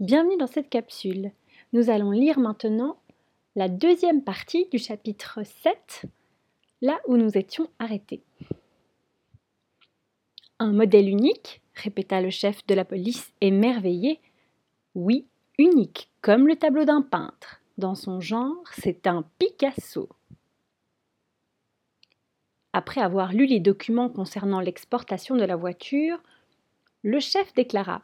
Bienvenue dans cette capsule. Nous allons lire maintenant la deuxième partie du chapitre 7, là où nous étions arrêtés. Un modèle unique répéta le chef de la police émerveillé. Oui, unique, comme le tableau d'un peintre. Dans son genre, c'est un Picasso. Après avoir lu les documents concernant l'exportation de la voiture, le chef déclara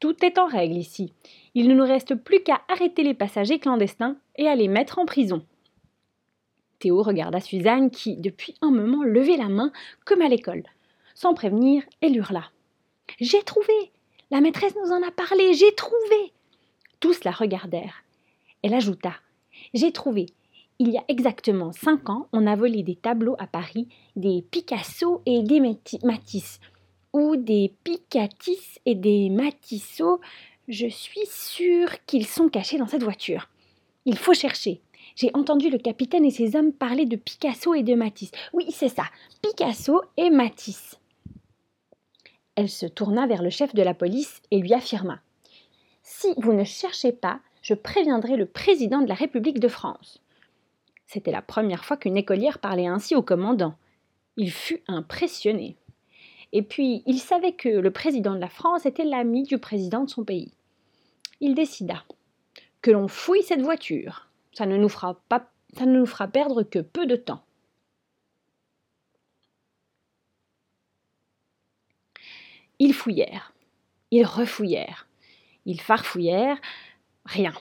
Tout est en règle ici. Il ne nous reste plus qu'à arrêter les passagers clandestins et à les mettre en prison. Théo regarda Suzanne qui, depuis un moment, levait la main comme à l'école. Sans prévenir, elle hurla. J'ai trouvé La maîtresse nous en a parlé J'ai trouvé Tous la regardèrent. Elle ajouta J'ai trouvé il y a exactement cinq ans, on a volé des tableaux à Paris, des Picasso et des Matisse, ou des Picatis et des Matisseaux. Je suis sûre qu'ils sont cachés dans cette voiture. Il faut chercher. J'ai entendu le capitaine et ses hommes parler de Picasso et de Matisse. Oui, c'est ça, Picasso et Matisse. Elle se tourna vers le chef de la police et lui affirma Si vous ne cherchez pas, je préviendrai le président de la République de France. C'était la première fois qu'une écolière parlait ainsi au commandant. Il fut impressionné. Et puis, il savait que le président de la France était l'ami du président de son pays. Il décida que l'on fouille cette voiture. Ça ne nous fera pas, ça ne nous fera perdre que peu de temps. Ils fouillèrent, ils refouillèrent, ils farfouillèrent, rien.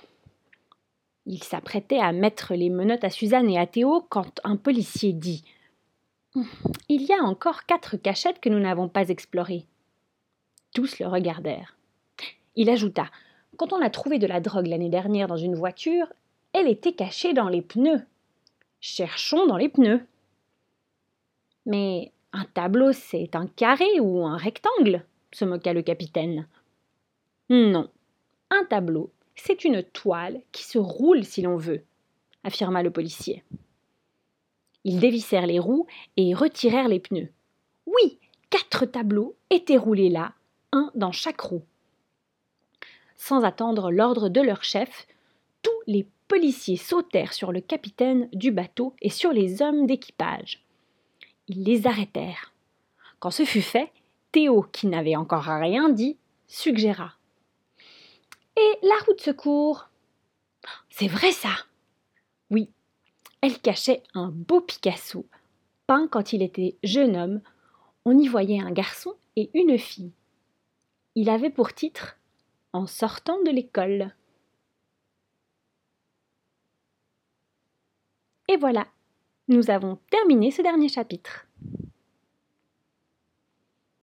Il s'apprêtait à mettre les menottes à Suzanne et à Théo quand un policier dit Il y a encore quatre cachettes que nous n'avons pas explorées. Tous le regardèrent. Il ajouta Quand on a trouvé de la drogue l'année dernière dans une voiture, elle était cachée dans les pneus. Cherchons dans les pneus. Mais un tableau, c'est un carré ou un rectangle? se moqua le capitaine. Non, un tableau, c'est une toile qui se roule si l'on veut, affirma le policier. Ils dévissèrent les roues et retirèrent les pneus. Oui, quatre tableaux étaient roulés là, un dans chaque roue. Sans attendre l'ordre de leur chef, tous les policiers sautèrent sur le capitaine du bateau et sur les hommes d'équipage. Ils les arrêtèrent. Quand ce fut fait, Théo, qui n'avait encore rien dit, suggéra et la roue de secours? C'est vrai ça? Oui, elle cachait un beau Picasso, peint quand il était jeune homme. On y voyait un garçon et une fille. Il avait pour titre En sortant de l'école. Et voilà, nous avons terminé ce dernier chapitre.